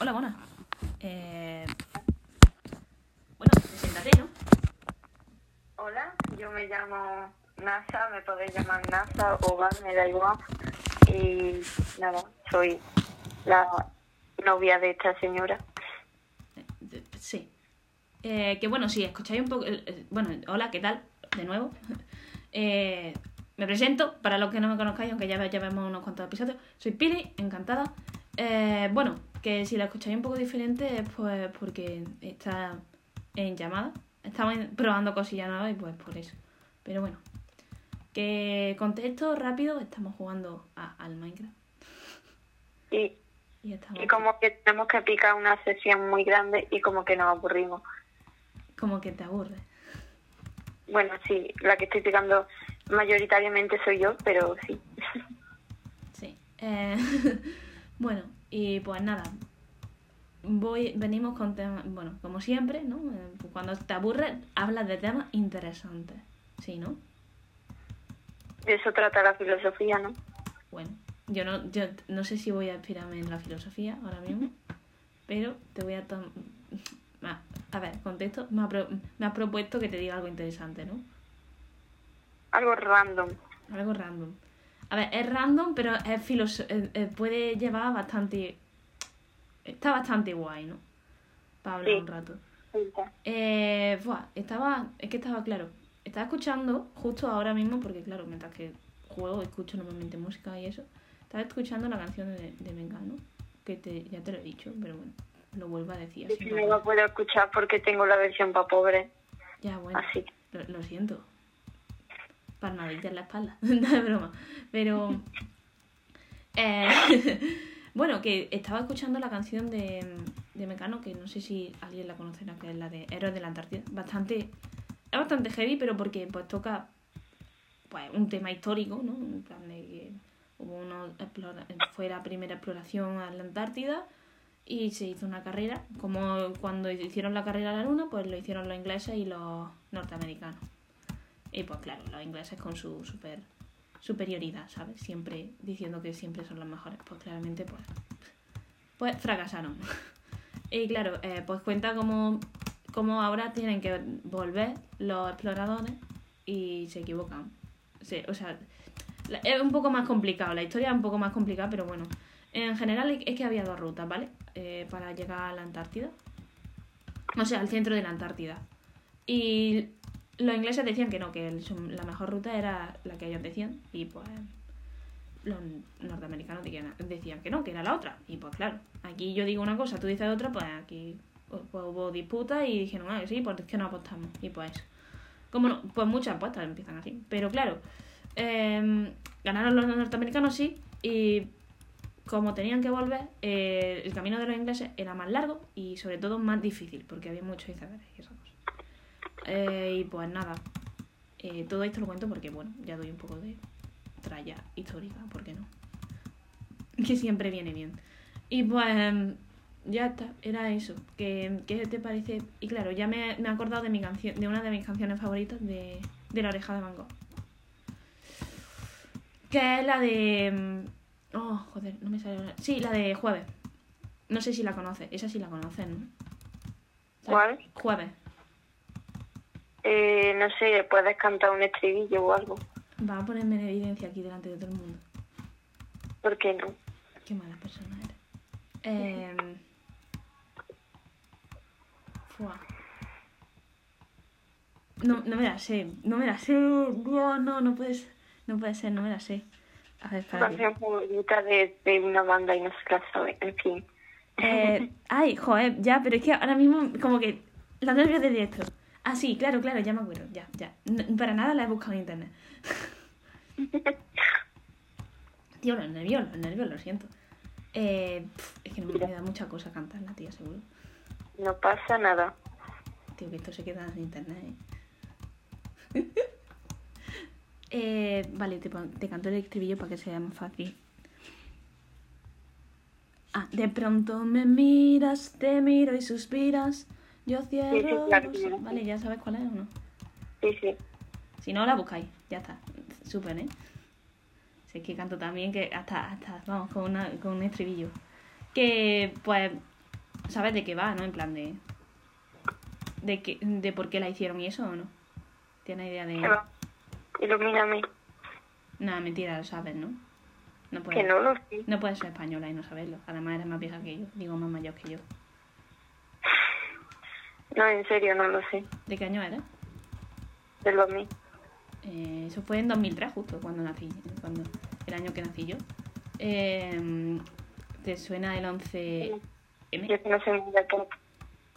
Hola, buenas. Eh... Bueno, preséntate, ¿no? Hola, yo me llamo NASA, me podéis llamar NASA o Val, me da igual. Y nada, soy la novia de esta señora. Eh, Sí. Eh, que bueno, si escucháis un poco... el- el- Bueno, hola, ¿qué tal? De nuevo. Eh, me presento, para los que no me conozcáis, aunque ya, ve- ya vemos unos cuantos episodios. Soy Pili, encantada. Eh, bueno, que si la escucháis un poco diferente es pues porque está en llamada. Estamos probando cosillas nuevas y pues por eso. Pero bueno. Que contexto rápido, estamos jugando a- al Minecraft. Y, Y estamos y como que tenemos que picar una sesión muy grande y como que nos aburrimos. como que te aburres. Bueno, sí, la que estoy picando mayoritariamente soy yo, pero sí. Sí. Eh, bueno, y pues nada. Voy, venimos con temas, bueno, como siempre, ¿no? Eh, Cuando te aburres, hablas de temas interesantes. ¿Sí, no? De eso trata la filosofía, ¿no? Bueno, yo no, yo no sé si voy a inspirarme en la filosofía ahora mismo, pero te voy a Ah, A ver, contexto, me ha, pro- me has propuesto que te diga algo interesante, ¿no? Algo random. Algo random. A ver, es random, pero es filoso eh, eh, puede llevar bastante... Está bastante guay, ¿no? Para hablar Sí. un rato. Eh, buah, estaba... Es que estaba claro. Estaba escuchando justo ahora mismo, porque claro, mientras que juego escucho normalmente música y eso. Estaba escuchando la canción de, de Mengano, que te, ya te lo he dicho, pero bueno, lo vuelvo a decir. Así no lo puedo escuchar porque tengo la versión para pobre. Ya, bueno. Así. Lo, lo siento. Palmadita en la espalda. no es broma. Pero. eh, bueno, que estaba escuchando la canción de, de Mecano, que no sé si alguien la conocerá, que es la de Héroes de la Antártida. Bastante. Es bastante heavy, pero porque pues toca pues un tema histórico, ¿no? En plan de que hubo explora- fue la primera exploración a la Antártida y se hizo una carrera. Como cuando hicieron la carrera a la Luna, pues lo hicieron los ingleses y los norteamericanos. Y pues claro, los ingleses con su super superioridad, ¿sabes? Siempre diciendo que siempre son los mejores. Pues claramente, pues, pues fracasaron. y claro, eh, pues cuenta como, como ahora tienen que volver los exploradores y se equivocan. Sí, o sea, es un poco más complicado, la historia es un poco más complicada, pero bueno. En general es que había dos rutas, ¿vale? Eh, para llegar a la Antártida. O sea, al centro de la Antártida. Y los ingleses decían que no, que la mejor ruta era la que ellos decían. Y pues los norteamericanos decían, que no, que era la otra. Y pues claro, aquí yo digo una cosa, tú dices otra, pues aquí pues, hubo disputa y dijeron, ah, sí, pues es que no apostamos. Y pues. Como no, pues muchas apuestas empiezan así. Pero claro, em, ganaron los norteamericanos, sí, y como tenían que volver, eh, el camino de los ingleses era más largo y sobre todo más difícil, porque había muchos icebergs y esas cosas. Eh, y pues nada, eh, todo esto lo cuento porque, bueno, ya doy un poco de tralla histórica, ¿por qué no? Que siempre viene bien. Y pues em, ya está, era eso. ¿Qué, qué te parece? Y claro, ya me, me he acordado de mi canción, de una de mis canciones favoritas de, de La Oreja de Van Gogh. Que es la de. em, Oh, joder, no me sale. Sí, la de Jueves. No sé si la conoces. Esa sí la conocen, ¿no? ¿Cuál? Jueves. Eh, no sé, puedes cantar un estribillo o algo. Va a ponerme en evidencia aquí delante de todo el mundo. ¿Por qué no? Qué mala persona eres. Eh... Fua. No, no me la sé. No me la sé. Dios, no, no puedes. No puede ser, no me la sé. A ver, favorita de, de una banda y no se la sabe. En fin. Eh, ay, joder, ya, pero es que ahora mismo como que los nervios de directo. Ah, sí, claro, claro, ya me acuerdo, ya, ya. Para nada la he buscado en internet. Tío, los nervios, los nervios, lo siento. Eh, es que no me, da mucha cosa cantarla, tía, seguro. No pasa nada. Tío, que esto se queda en internet, ¿eh? Eh, vale, te, te canto el estribillo para que sea más fácil. Ah, de pronto me miras, te miro y suspiras. Yo cierro. Sí, sí, claro. Vale, ya sabes cuál es o no. Sí, sí. Si no, la buscáis. Ya está. Súper, ¿eh? Si es que canto también que hasta, hasta vamos, con, una, con un estribillo. Que, pues, sabes de qué va, ¿no? En plan de... De, que, de por qué la hicieron y eso o no. ¿Tienes idea de...? ¿Qué va? Ilumíname. Nada, mentira, lo sabes, ¿no? No Que puedes, no lo sé. no puedes ser española y no saberlo. Además eres más vieja que yo. Digo, más mayor que yo. No, en serio, no lo sé. ¿De qué año eres? De lo mío. Eh, eso fue en 2003 justo, cuando nací. Cuando, el año que nací yo. Eh, ¿Te suena el 11M? Yo que no sé muy.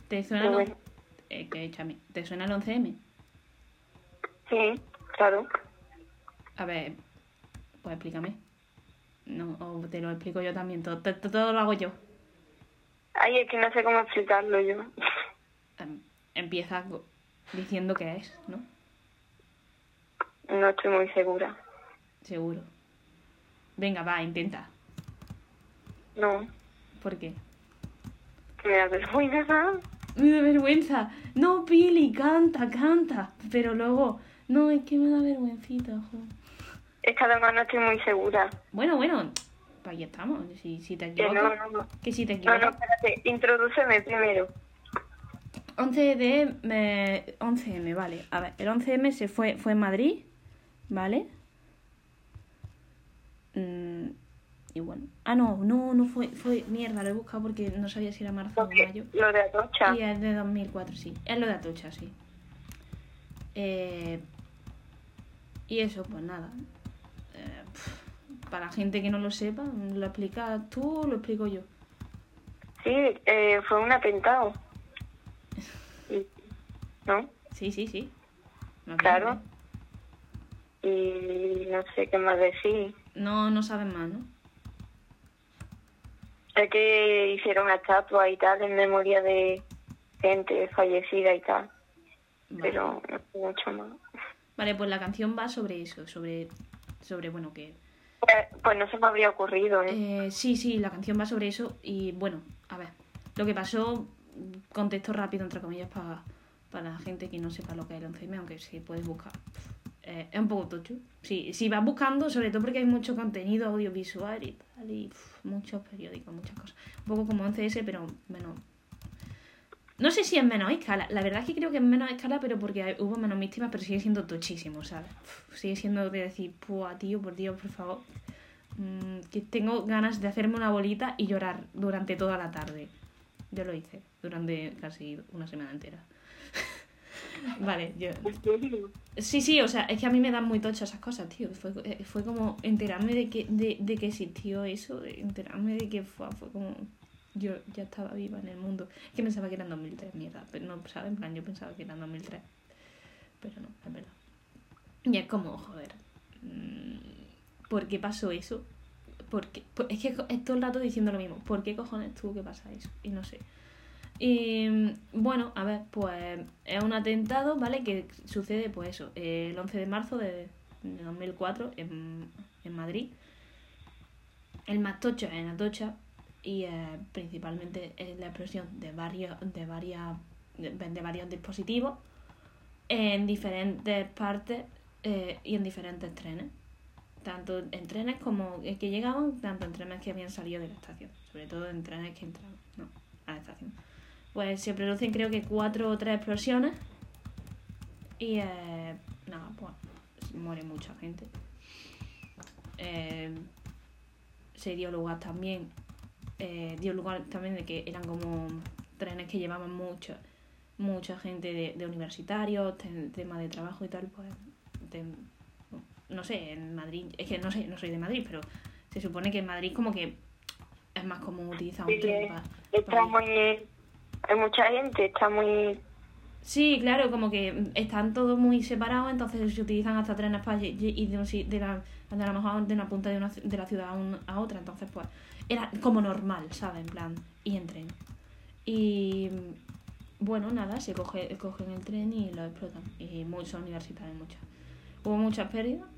¿Te suena el, on- eh, que échame. ¿Te suena el 11M? Sí, claro. A ver, pues explícame. No, o te lo explico yo también. Todo, to- to- todo lo hago yo. Ay, es que no sé cómo explicarlo yo. Em, Empieza diciendo qué es, ¿no? No estoy muy segura. Seguro. Venga, va, intenta. No, ¿Por qué? que me da vergüenza. Me da vergüenza. No, Pili, canta, canta. Pero luego, no, es que me da vergüencita, jo. Es que además no estoy muy segura. Bueno, bueno, pues ahí estamos. Si, si te Que no, equivocas, no, no. que si te No, no, equivocas. espérate. Introdúceme primero. 11 de me- 11M, vale. A ver, el 11M se fue, fue en Madrid, ¿vale? Mm, y bueno. Ah, no, no, no fue, fue mierda, lo he buscado porque no sabía si era marzo o mayo. lo de Atocha. Y es de 2004, sí. Es lo de Atocha, sí. Eh, y eso, pues nada. Eh, para la gente que no lo sepa, ¿lo explicas tú o lo explico yo? Sí, eh, fue un atentado. ¿No? Sí, sí, sí. No, Claro. Y no sé qué más decir. No, no sabes más, ¿no? Sé que hicieron una estatua y tal en memoria de gente fallecida y tal. Vale. Pero no mucho más. Vale, pues la canción va sobre eso, sobre, sobre bueno, que... Pues, pues no se me habría ocurrido, ¿eh? Eh, sí, sí, la canción va sobre eso y bueno, a ver, lo que pasó, contexto rápido, entre comillas, para, para la gente que no sepa lo que es el 11M, aunque sí puedes buscar. Eh, es un poco tocho. Sí, si vas buscando, sobre todo porque hay mucho contenido audiovisual y tal, y muchos periódicos, muchas cosas. Un poco como 11S, pero menos... No sé si es menos escala. La verdad es que creo que es menos escala, pero porque hubo menos víctimas, pero sigue siendo tochísimo, ¿sabes? Sigue siendo de decir, pua, tío, por Dios, por favor. Mm, que tengo ganas de hacerme una bolita y llorar durante toda la tarde. Yo lo hice durante casi una semana entera. Vale, yo... Sí, sí, o sea, es que a mí me dan muy tochas esas cosas, tío. Fue, eh, fue como enterarme de que, de, de que existió eso, enterarme de que fue, fue como... Yo ya estaba viva en el mundo. Es que pensaba que era en 2003, mierda. Pero no, ¿sabes? En plan, yo pensaba que era en 2003. Pero no, es verdad. Y es como, joder. mm, ¿Por qué pasó eso? ¿Por qué? Pues es que es todo el rato diciendo lo mismo. ¿Por qué cojones tuvo que pasar eso? Y no sé. Y mm, bueno, a ver, pues es un atentado, ¿vale? Que sucede, pues eso, eh, el 11 de marzo de, de 2004 en, en Madrid. El es en Atocha y eh, principalmente es la explosión de varios, de, varias, de, de varios dispositivos en diferentes partes eh, y en diferentes trenes. Tanto en trenes como eh, que llegaban, tanto en trenes que habían salido de la estación. Sobre todo en trenes que entraban no, a la estación. Pues se producen creo que cuatro o tres explosiones. Y eh, nada, pues muere mucha gente. Eh, se dio lugar también eh, dio lugar también de que eran como trenes que llevaban mucha mucha gente de, de universitarios te- tema de trabajo y tal pues de- no sé en Madrid es que no sé no soy de Madrid pero se supone que en Madrid como que es más común utilizar un Sí, tren Está para muy... Hay mucha gente, está muy... Sí, claro, como que están todos muy separados, entonces se utilizan hasta trenes para ir de, un, de, la, de a lo mejor de una punta de, una, de la ciudad a, un- a otra, entonces pues era como normal, ¿sabes? En plan, y en tren. Y bueno, nada, se coge, cogen el tren y lo explotan. Y muchos universitarios, muchas. Hubo muchas pérdidas.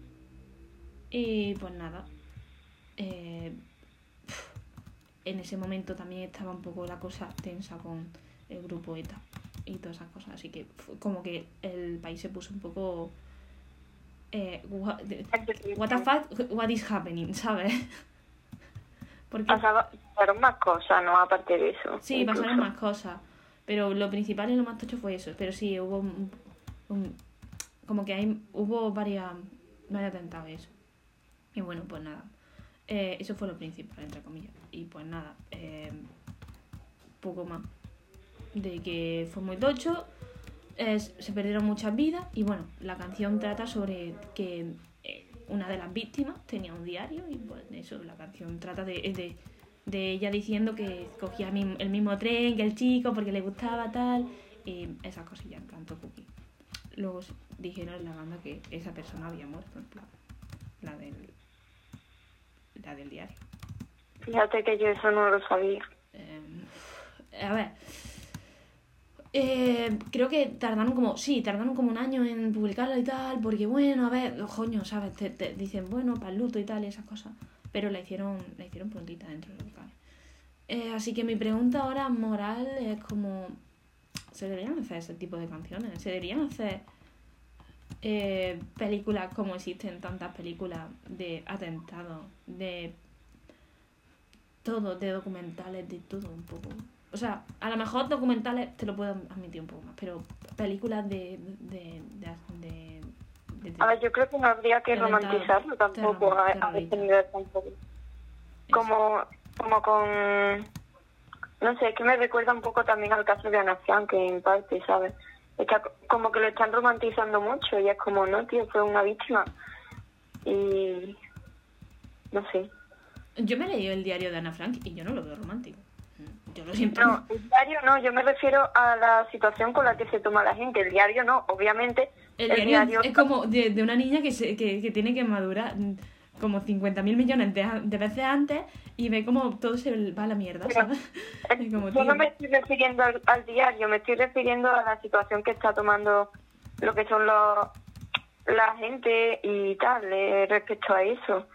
Y pues nada. eh, en ese momento también estaba un poco la cosa tensa con el grupo ETA y todas esas cosas. Así que como que el país se puso un poco. Eh, what, what the fuck, what is happening, ¿sabes? Porque pasaron más cosas, ¿no? Aparte de eso. Sí, incluso. pasaron más cosas. Pero lo principal y lo más tocho fue eso. Pero sí, hubo un- un- como que hay, hubo varias, varios atentados y eso. Y bueno, pues nada. Eh, eso fue lo principal, entre comillas. Y pues nada, eh, poco más. De que fue muy tocho, se perdieron muchas vidas. Y bueno, la canción trata sobre que eh, una de las víctimas tenía un diario. Y pues eso, la canción trata de, de, de ella diciendo que cogía el mismo, tren que el chico porque le gustaba tal. Y esas cosillas, en plan, cookie. Luego dijeron en la banda que esa persona había muerto, en plan, la del, la del diario. Fíjate que yo eso no lo sabía. Eh, a ver. Eh, creo que tardaron como, sí, tardaron como un año en publicarla y tal, porque bueno, a ver, coño, ¿sabes? Te, te dicen, bueno, para el luto y tal y esas cosas. Pero la hicieron, la hicieron prontita dentro de lo que. Eh, así que mi pregunta ahora moral es como, ¿se deberían hacer ese tipo de canciones? ¿Se deberían hacer eh, películas como existen tantas películas de atentados, de todo, de documentales, de todo un poco. O sea, a lo mejor documentales te lo puedo admitir un poco más, pero películas de... de, de, de- A ver, yo creo que no habría que romantizarlo tampoco a, a este nivel tampoco. Como, como con... No sé, es que me recuerda un poco también al caso de Ana Frank, en parte, ¿sabes? Está co- como que lo están romantizando mucho y es como, no, tío, fue una víctima. Y... No sé. Yo me he leído el diario de Ana Frank y yo no lo veo romántico. Yo lo siento. No, el diario no, yo me refiero a la situación con la que se toma la gente. El diario no, obviamente. El diario, es como de, de una niña que, se, que, que tiene que madurar como 50.000 millones de, de veces antes y ve como todo se va a la mierda, ¿sabes? Como, Yo no me estoy refiriendo al, al diario, me estoy refiriendo a la situación que está tomando lo que son los la gente y tal eh, respecto a eso.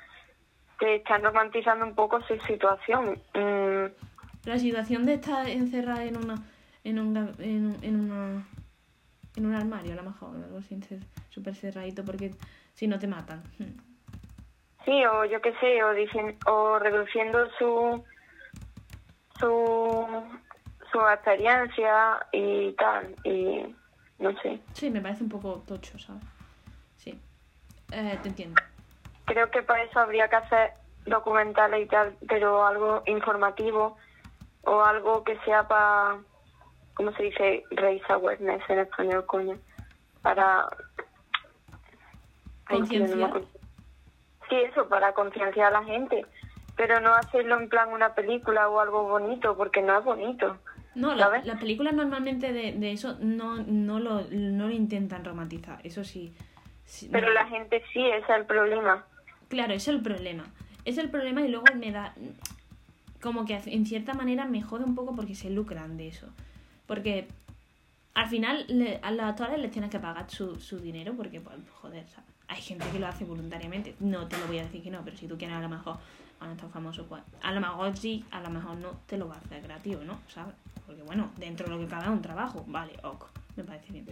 Que están romantizando un poco su situación. Mm, La situación de estar encerrada en una en un, en, un- en una en un armario a lo mejor, algo así cer- súper cerradito porque si no te matan. Sí, o yo qué sé, o dicen, o reduciendo su su su experiencia y tal, y no sé. Sí, me parece un poco tocho, ¿sabes? Sí. Eh, te entiendo. Creo que para eso habría que hacer documentales y tal, pero algo informativo o algo que sea para, ¿cómo se dice? Raise awareness en español, coño. Para... Concienciar. Sí, eso, para concienciar a la gente. Pero no hacerlo en plan una película o algo bonito, porque no es bonito. No, la- las películas normalmente de, de eso no, no, lo, no lo intentan romantizar, eso sí. sí, Pero no. la gente sí, ese es el problema. Claro, ese es el problema. Es el problema y luego me da... Como que en cierta manera me jode un poco porque se lucran de eso. Porque al final le- a los actores les tienes que pagar su, su dinero porque, pues, joder, ¿sabes? hay gente que lo hace voluntariamente. No te lo voy a decir que no, pero si tú quieres a lo mejor cuando estás famoso, pues a lo mejor sí, a lo mejor no, te lo va a hacer gratis o no, ¿sabes? Porque bueno, dentro de lo que cabe es un trabajo, vale, ok, me parece bien.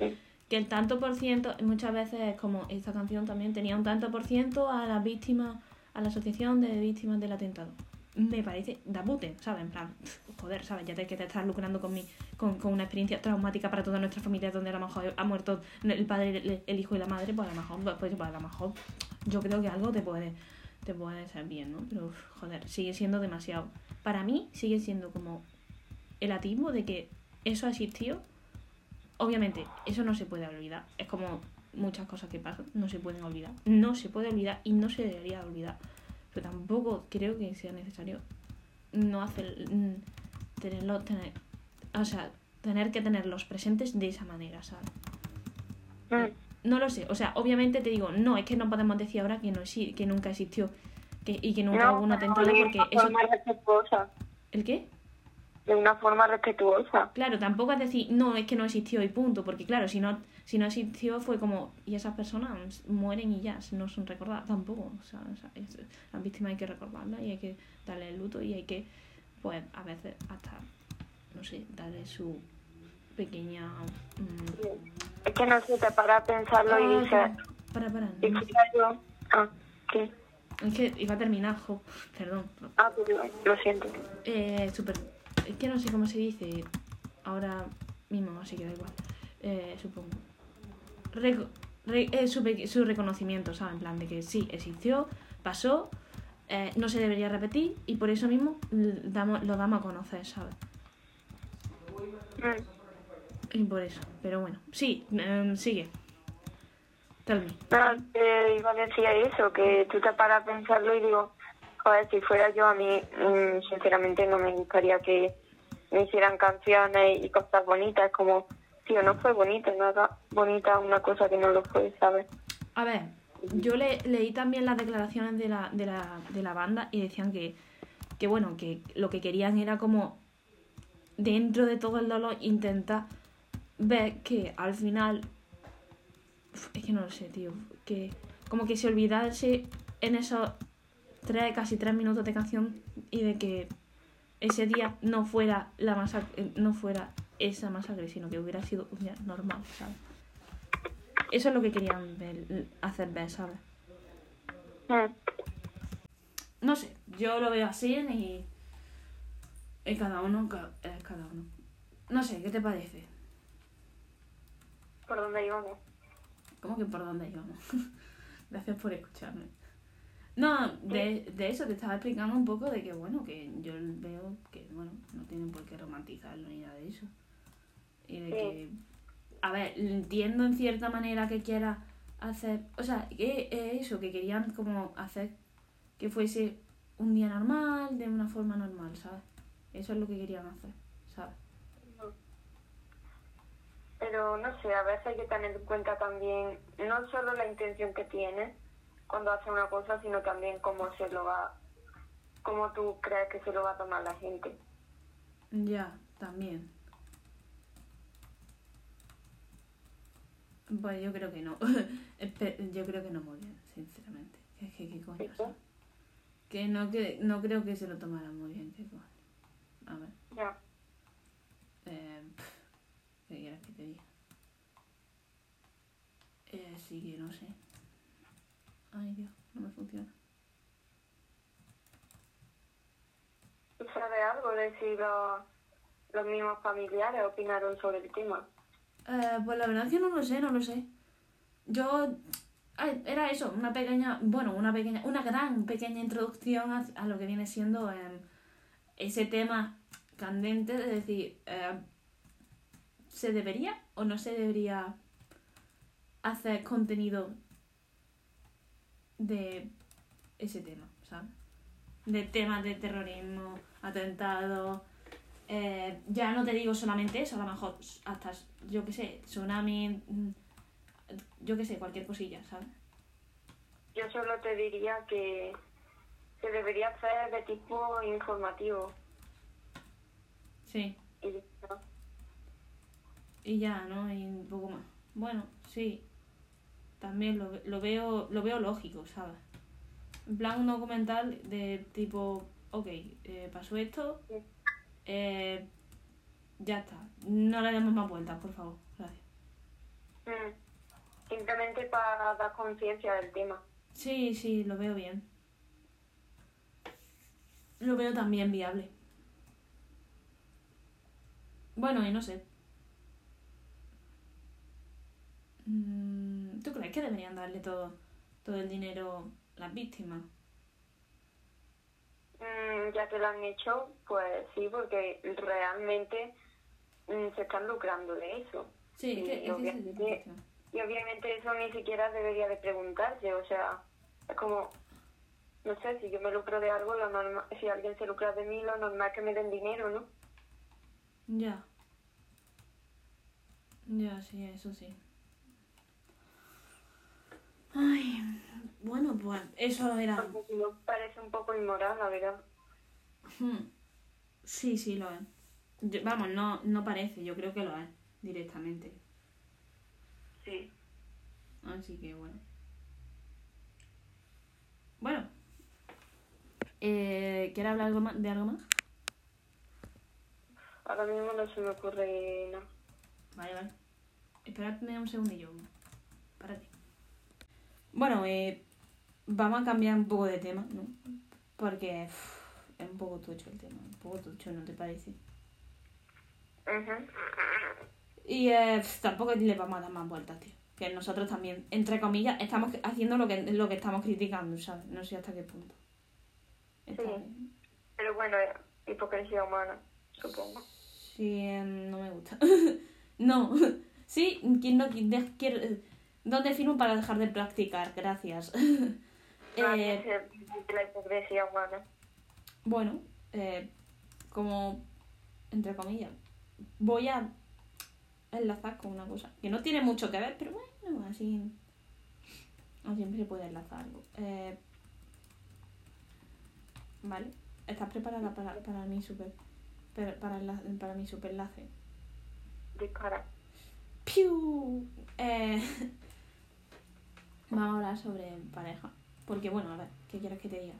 Que el tanto por ciento, muchas veces es como esta canción también tenía un tanto por ciento a las víctimas, a la asociación de víctimas del atentado. Me parece da pute, ¿sabes? En plan, joder, ¿sabes? Ya te, que te estás lucrando con, mi, con, con una experiencia traumática para toda nuestra familia donde a lo mejor ha muerto el padre, el, el hijo y la madre, pues a lo mejor, pues, pues, a lo mejor yo creo que algo te puede, te puede ser bien, ¿no? Pero, uf, joder, sigue siendo demasiado. Para mí sigue siendo como el atisbo de que eso ha existido obviamente, eso no se puede olvidar. Es como muchas cosas que pasan, no se pueden olvidar. No se puede olvidar y no se debería olvidar. Pero tampoco creo que sea necesario no hacer. mm, tenerlo. Tener, o sea, tener que tenerlos presentes de esa manera, ¿sabes? Mm. No lo sé. O sea, obviamente te digo, no, es que no podemos decir ahora que, no que nunca existió que, y que nunca hubo un atentado porque eso. ¿El qué? De una forma respetuosa. Claro, tampoco es decir, no, es que no existió y punto, porque claro, si no, si no existió fue como, y esas personas mueren y ya, no son recordadas tampoco, o sea, o sea, es- las víctimas hay que recordarlas y hay que darle el luto y hay que, pues, a veces hasta, no sé, darle su pequeña... mm, Es que no sé, te para pensarlo ah, y dices, Para, para, y no, fuera yo, ah, ¿qué? Es que iba a terminar, jo, perdón. Ah, pues lo siento. Eh, super, es que no sé cómo se dice ahora mismo, así que da igual. Eh, supongo. Reco- re- eh, su, su reconocimiento, ¿sabes? En plan de que sí, existió, pasó, eh, no se debería repetir y por eso mismo damos, lo damos a conocer, ¿sabes? Y por eso, pero bueno, sí, em, sigue. Tell me. No, te iba a decir eso, que tú te paras a pensarlo y digo, joder, si fuera yo a mí, mm, sinceramente no me gustaría que me hicieran canciones y cosas bonitas, como, tío, no fue bonita, nada bonita una cosa que no lo fue, ¿sabes? A ver, yo le, leí también las declaraciones de la, de la, de la banda y decían que, que, bueno, que lo que querían era como, dentro de todo el dolor, intentar ver que al final, es que no lo sé, tío, que como que se olvidase en esos tres, casi tres minutos de canción y de que ese día no fuera la masacre, no fuera esa masacre, sino que hubiera sido un día normal, ¿sabes? Eso es lo que querían ver- hacer ver, ¿sabes? Mm. No sé, yo lo veo así y, y cada uno es cada uno. No sé, ¿qué te parece? ¿Por dónde íbamos? ¿Cómo que por dónde íbamos? Gracias por escucharme. No, de, de eso te estaba explicando un poco de que, bueno, que yo veo que, bueno, no tienen por qué romantizarlo ni nada de eso. Y de que, a ver, entiendo en cierta manera que quiera hacer, o sea, que eh, eso, que querían como hacer que fuese un día normal, de una forma normal, ¿sabes? Eso es lo que querían hacer, ¿sabes? Pero no sé, a veces hay que tener en cuenta también no solo la intención que tienes cuando haces una cosa, sino también cómo se lo va, cómo tú crees que se lo va a tomar la gente. Ya, también. Pues yo creo que no. Yo creo que no muy bien, sinceramente. Es que qué coño, ¿Sí? Que no, que no creo que se lo tomaran muy bien, qué coño. A ver, Ya. eh, ¿qué quieres que te diga? Eh, sí que no sé. Ay, Dios, no me funciona. ¿Tú sabes algo de si los, los mismos familiares opinaron sobre el tema? Eh, pues la verdad es que no lo sé, no lo sé. Yo. ay, Era eso, una pequeña. Bueno, una pequeña. Una gran pequeña introducción a, a lo que viene siendo ese tema candente de decir. eh, ¿Se debería o no se debería hacer contenido de ese tema, ¿sabes? De temas de terrorismo, atentados. Eh, ya no te digo solamente eso, a lo mejor hasta, yo qué sé, tsunami, mm, yo qué sé, cualquier cosilla, ¿sabes? Yo solo te diría que se debería hacer de tipo informativo. Sí, Y ya está. y ya, ¿no? Y un poco más. Bueno, sí, también lo, lo veo lo veo lógico, ¿sabes? En plan un documental de tipo, ok, eh, pasó esto, eh, ya está, no le demos más vueltas, por favor, gracias. Mm. Simplemente para dar conciencia del tema. Sí, sí, lo veo bien. Lo veo también viable. Bueno, y no sé. Mm, ¿Tú crees que deberían darle todo, todo el dinero las víctimas? Mm, ya que lo han hecho, pues sí, porque realmente mm, se están lucrando de eso. Sí, es que, Sí, es que es obviamente. cuestión. Y obviamente eso ni siquiera debería de preguntarse, o sea, es como, no sé, si yo me lucro de algo, lo normal, si alguien se lucra de mí, lo normal es que me den dinero, ¿no? Ya. Ya, sí, eso sí. Ay, bueno, pues eso era... Porque si no, parece un poco inmoral, la verdad. Hmm. Sí, sí, lo es. Yo- vamos, no, no parece, yo creo que lo es directamente. Sí. Así que bueno. Bueno. Eh, ¿Quieres hablar algo más, de algo más? Ahora mismo no se me ocurre nada. Vale, vale. Esperadme un segundillo. Para ti. Bueno, eh, vamos a cambiar un poco de tema, ¿no? Porque es un poco tocho el tema, un poco tocho, ¿no te parece? Ujú. Y eh, tampoco le vamos a dar más vueltas, tío. Que nosotros también, entre comillas, estamos haciendo lo que, lo que estamos criticando, ¿sabes? No sé hasta qué punto. Está Sí. bien. Pero bueno, hipocresía humana, supongo. Sí, eh, no me gusta. no. Sí, ¿quién no quiere- ¿Dónde firmo para dejar de practicar? Gracias. Nadie Eh, la hipocresía humana. bueno, eh, como, entre comillas, voy a enlazar con una cosa que no tiene mucho que ver, pero bueno, así siempre se puede enlazar algo. Eh, vale, ¿estás preparada para, para mi super para, para, enla- para mi super enlace? Dispara. ¡Piu! Eh, vamos a hablar sobre pareja. Porque, bueno, a ver, ¿qué quieres que te diga?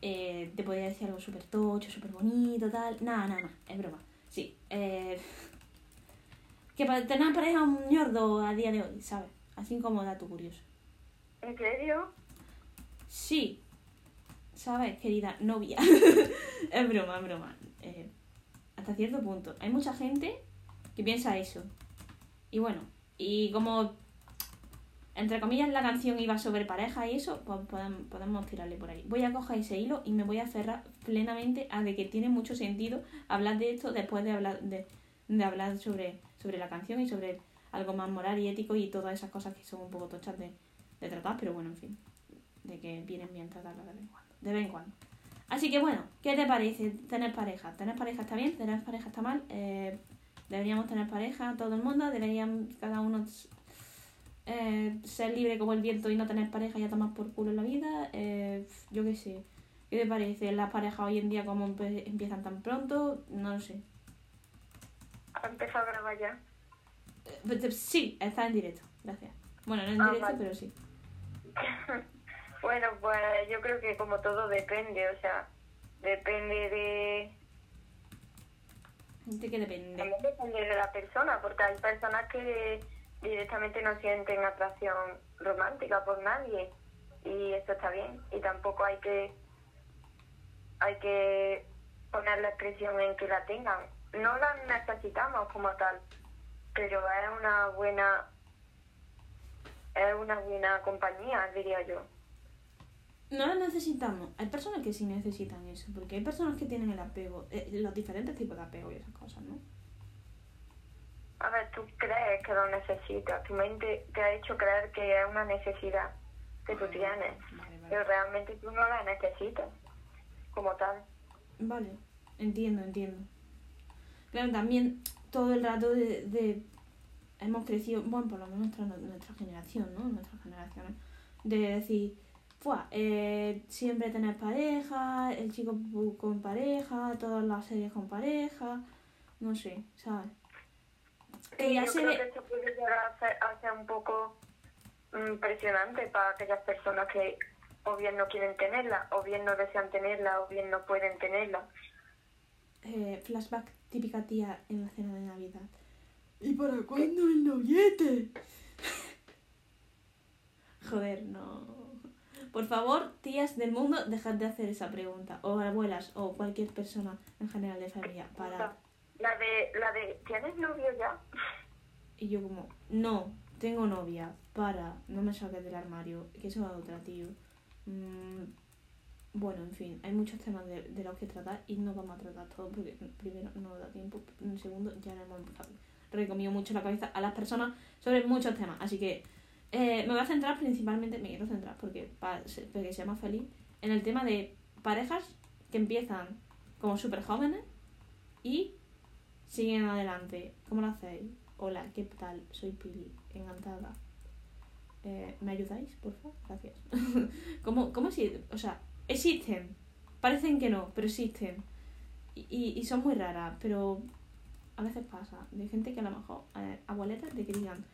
Eh, te podría decir algo súper tocho, súper bonito, tal. Nada, nada, nada, es broma. Sí. Eh, que para tener pareja un ñordo a día de hoy, ¿sabes? Así como dato curioso. ¿En serio? Sí. ¿Sabes, querida novia? es broma, es broma. Eh, hasta cierto punto. Hay mucha gente que piensa eso. Y bueno, y como entre comillas la canción iba sobre pareja y eso, pues podemos, tirarle por ahí. Voy a coger ese hilo y me voy a cerrar plenamente a de que tiene mucho sentido hablar de esto después de hablar de, de hablar sobre, sobre la canción y sobre algo más moral y ético y todas esas cosas que son un poco tochas de, de tratar, pero bueno, en fin, de que vienen bien tratarlas de vez en cuando. De vez en cuando. Así que bueno, ¿qué te parece tener pareja? ¿Tener pareja está bien? ¿Tener pareja está mal? Eh, deberíamos tener pareja todo el mundo, deberían cada uno eh, ser libre como el viento y no tener pareja y a tomar por culo en la vida. Eh, yo qué sé. ¿Qué te parece? Las parejas hoy en día empe- empiezan tan pronto, no lo sé. ¿Ha empezado a grabar ya? Eh, Sí, está en directo, gracias. Bueno, no en Ah, directo, vale. pero sí. Bueno, pues yo creo que como todo depende, o sea, depende de... ¿De qué depende? También depende de la persona, porque hay personas que directamente no sienten atracción romántica por nadie y eso está bien y tampoco hay que hay que poner la presión en que la tengan. No la necesitamos como tal, pero es una buena es una buena compañía, diría yo. No lo necesitamos. Hay personas que sí necesitan eso, porque hay personas que tienen el apego, eh, los diferentes tipos de apego y esas cosas, ¿no? A ver, tú crees que lo necesitas, tu mente te ha hecho creer que es una necesidad que tú tienes, Vale, vale. pero realmente tú no la necesitas como tal. Vale, entiendo, entiendo. Claro, también todo el rato de, de- hemos crecido, bueno, por lo menos nuestra, nuestra generación, ¿no? Nuestras generaciones, de decir, Fua, eh, siempre tener pareja, el chico con pareja, todas las series con pareja, no sé, ¿sabes? Que Sí, ya yo se creo ve, que esto puede llegar a ser, a ser un poco mm, impresionante para aquellas personas que o bien no quieren tenerla, o bien no desean tenerla, o bien no pueden tenerla. eh, flashback típica tía en la cena de Navidad. ¿Y para cuándo el noviete? Joder, no. Por favor, tías del mundo, dejad de hacer esa pregunta. O abuelas, o cualquier persona en general de familia. Para. La de, la de, ¿tienes novio ya? Y yo como, no, tengo novia. Para, no me saques del armario. Que eso es otra, tío. Mm, bueno, en fin, hay muchos temas de, los que tratar y no vamos a tratar todo porque primero no da tiempo, en segundo ya no hemos empezado. Recomiendo mucho la cabeza a las personas sobre muchos temas, así que eh, me voy a centrar principalmente, me quiero centrar porque para que sea más feliz, en el tema de parejas que empiezan como súper jóvenes y siguen adelante. ¿Cómo lo hacéis? Hola, ¿qué tal? Soy Pili, encantada. Eh, ¿Me ayudáis, por favor? Gracias. ¿Cómo, ¿Cómo si, o sea, existen? Parecen que no, pero existen. Y, y, son muy raras, pero a veces pasa. De gente que a lo mejor, eh, abueletas, de que digan,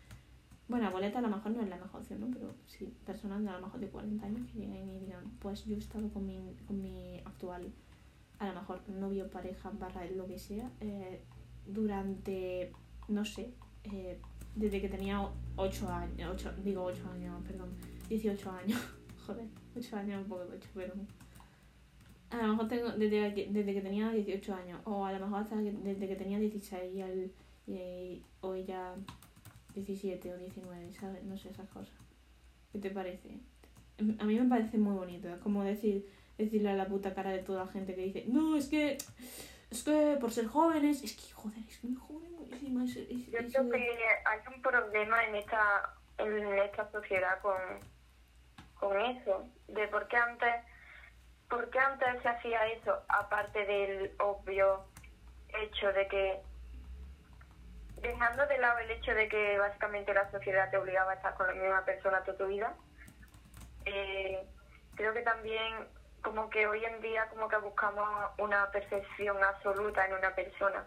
bueno, abueleta a lo mejor no es la mejor opción, ¿no? Pero sí, personas de a lo mejor de 40 años que lleguen y digan, pues yo he estado con mi, con mi actual, a lo mejor novio, pareja, barra, lo que sea, eh, durante, no sé, eh, desde que tenía 8 años, ocho, digo 8 años, perdón, 18 años, joder. 8 años un poco tocho, pero... A lo mejor tengo desde, que- desde que tenía 18 años, o a lo mejor hasta que- desde que tenía 16 y, al, y hoy ya 17 o 19, ¿sabes? No sé, esas cosas. ¿Qué te parece? A mí me parece muy bonito, es como decir decirle a la puta cara de toda la gente que dice, no, es que, es que por ser jóvenes, es que, joder, es que me jode muchísimo eso. es- Yo creo de- que hay un problema en esta, en esta sociedad con, con eso, de por qué antes, por qué antes se hacía eso, aparte del obvio hecho de que, dejando de lado el hecho de que básicamente la sociedad te obligaba a estar con la misma persona toda tu vida, eh, creo que también como que hoy en día como que buscamos una perfección absoluta en una persona.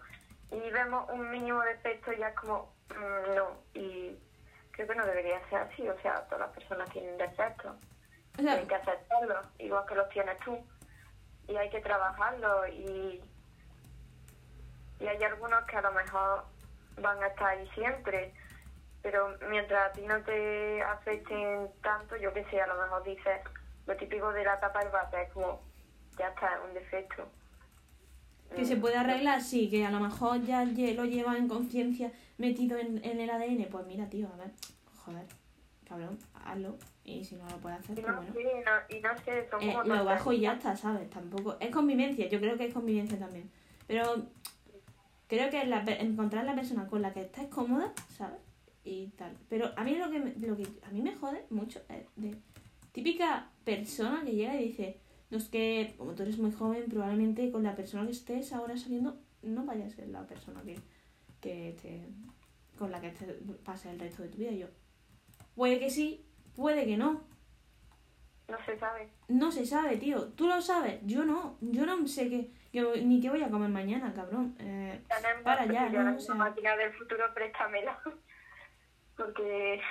Y vemos un mínimo defecto y ya es como mm, no. Y creo que no debería ser así o sea todas las personas tienen defectos. O sea, hay que aceptarlos igual que los tienes tú. Y hay que trabajarlos y y hay algunos que a lo mejor van a estar ahí siempre pero mientras a ti no te afecten tanto yo que sé a lo mejor dices lo típico de la tapa bate es como ya está es un defecto Que se puede arreglar, sí, que a lo mejor ya lo lleva en conciencia metido en, en el ADN. Pues mira, tío, a ver, joder, cabrón, hazlo. Y si no lo puedes hacer, pues no, bueno. sí, no- y no sé son Eh, como lo bajo y ya está, ¿sabes? Tampoco. Es convivencia, yo creo que es convivencia también. Pero creo que la encontrar la persona con la que estés cómoda, ¿sabes? Y tal. Pero a mí lo que, lo que a mí me jode mucho es de típica persona que llega y dice, no es que como tú eres muy joven, probablemente con la persona que estés ahora saliendo no vaya a ser la persona que, que te- con la que te pase el resto de tu vida. Y yo, puede que sí, puede que no. no se sabe No se sabe, tío. Tú lo sabes, yo no. Yo no sé qué, ni qué voy a comer mañana, cabrón. Eh, para ya, ¿no? la O sea, máquina del futuro préstamela porque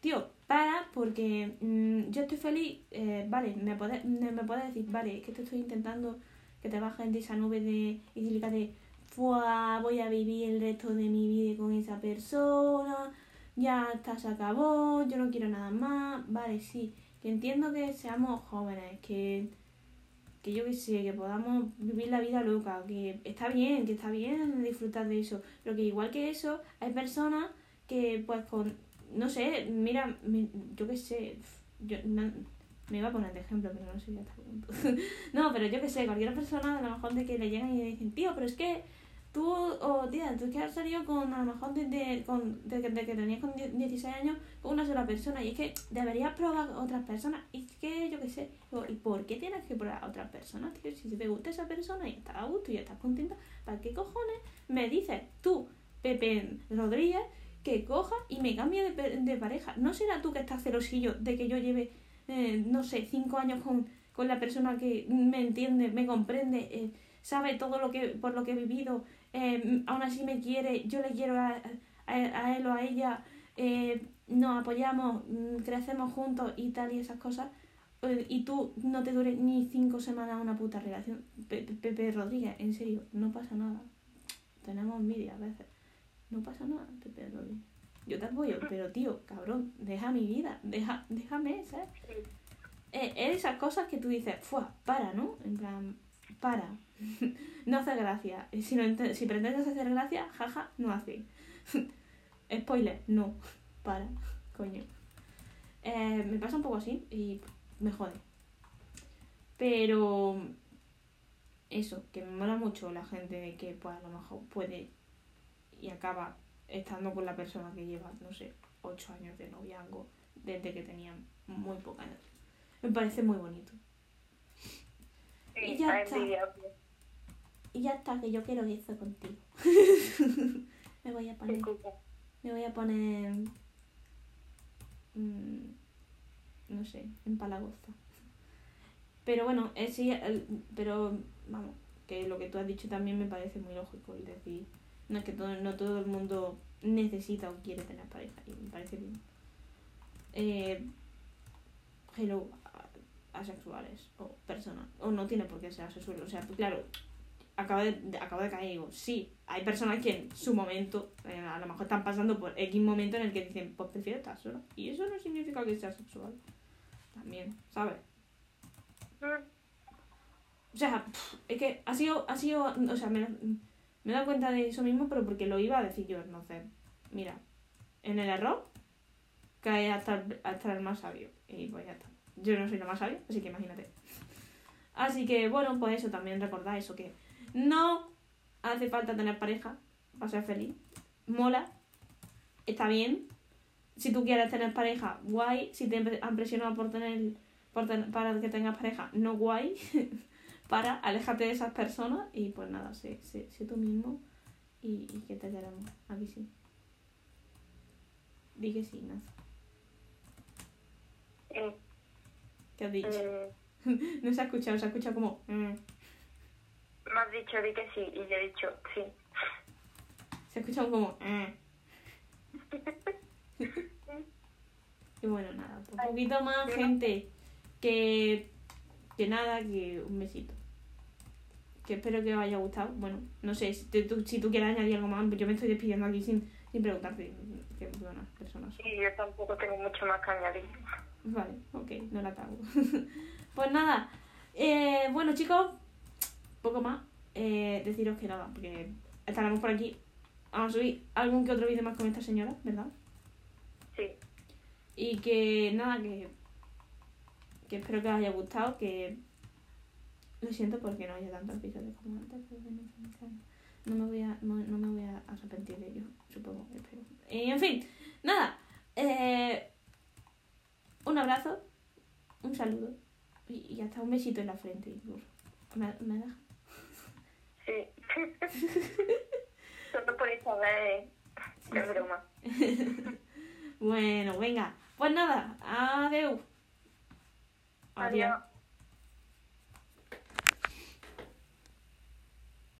tío, para porque mm, yo estoy feliz. eh, vale, me puedes me, puedes decir, vale, es que te estoy intentando que te bajes de esa nube de idílica de "Fua, voy a vivir el resto de mi vida con esa persona, ya está, se acabó, yo no quiero nada más. Vale, sí, que entiendo que seamos jóvenes, que que yo que sé, que podamos vivir la vida loca, que está bien, que está bien disfrutar de eso, pero que igual que eso, hay personas que pues con, no sé, mira, mi- yo que sé, yo no- me iba a poner de ejemplo, pero no sé qué punto. no, pero yo que sé, cualquier persona a lo mejor de que le llegan y le dicen, tío, pero es que tú, o tía, tú es que has salido con, a lo mejor desde con, de, que- de tenías con die- 16 años con una sola persona y es que deberías probar otras personas y es que yo qué sé, ¿y por qué tienes que probar a otras personas, tío? Si te gusta esa persona y estás a gusto y estás contenta, ¿para qué cojones me dices tú, Pepe Rodríguez, que coja y me cambie de, de pareja? ¿No será tú que estás celosillo de que yo lleve, eh, no sé, cinco años con, con la persona que me entiende, me comprende, eh, sabe todo lo que por lo que he vivido, eh, aún así me quiere, yo le quiero a, a, a él o a ella, eh, nos apoyamos, mm, crecemos juntos y tal y esas cosas, y tú no te dure ni cinco semanas una puta relación. Pe- Pe- Pepe Rodríguez, en serio, no pasa nada. Tenemos envidia a veces. No pasa nada, Pepe Rodríguez. Yo te apoyo, pero tío, cabrón, deja mi vida, deja, déjame, ¿sabes? Eh, es esas cosas que tú dices, ¡fua! Para, ¿no? En plan, para. no hace gracia. Si, no si pretendes hacer gracia, jaja, no hace. Spoiler, no. Para, coño. Eh, me pasa un poco así y me jode. Pero eso, que me mola mucho la gente de que pues a lo mejor puede y acaba estando con la persona que lleva, no sé, ocho años de noviazgo desde que tenían muy poca edad. Me parece muy bonito. sí, Y ya es está. envidiable. Y ya está, que yo quiero eso contigo. me voy a poner, me voy a poner, mm, no sé, empalagoza. Pero bueno, eh, sí, el- pero vamos, que lo que tú has dicho también me parece muy lógico, es decir, no es que todo, no todo el mundo necesita o quiere tener pareja, y me parece bien. Eh, hello, a- asexuales o personas, o no tiene por qué ser asexual, o sea, claro, acabo de, de- acabo de caer y digo, sí, hay personas que en su momento, eh, a lo mejor están pasando por X momento en el que dicen, pues prefiero estar sola. Y eso no significa que sea sexual. también, ¿sabes? O sea, es que ha sido, ha sido, o sea, me, me he dado cuenta de eso mismo, pero porque lo iba a decir yo, entonces, mira, en el error cae hasta, el- hasta el más sabio, y pues ya está. Yo no soy la más sabia, así que imagínate. Así que, bueno, pues eso, también recordad eso, que no hace falta tener pareja para ser feliz. Mola, está bien. Si tú quieres tener pareja, guay. Si te han presionado por tener, por ten- para que tengas pareja, no guay. para, aléjate de esas personas y pues nada, sé, sé, sé tú mismo y, y que te queremos. Aquí sí. Di que sí, Naz. eh, ¿Qué has dicho? eh, No se ha escuchado, se ha escuchado como... mm. me has dicho di que sí y yo he dicho sí. Se ha escuchado como... eh. y bueno, nada, un poquito más, gente. Que, que nada, que un besito. Que espero que os haya gustado. Bueno, no sé, si te- tú, si tú quieres añadir algo más, yo me estoy despidiendo aquí sin, sin preguntarte. Que buenas personas. Y yo tampoco tengo mucho más que añadir. Vale, ok, no la cago. pues nada, eh, bueno chicos, poco más. Eh, deciros que nada, porque estaremos por aquí. Vamos a subir algún que otro vídeo más con esta señora, ¿verdad? Sí. Y que nada, que, que espero que os haya gustado, que lo siento porque no haya tantos episodios como antes, pero bueno, no me voy a, no, no me voy a arrepentir de ello, supongo, espero. Y, en fin, nada, eh, un abrazo, un saludo y, y hasta un besito en la frente incluso. ¿Me, me deja? Sí. Solo por esta vez. Sí, Es sí. broma. Bueno, venga, pues nada, adiós. Adiós.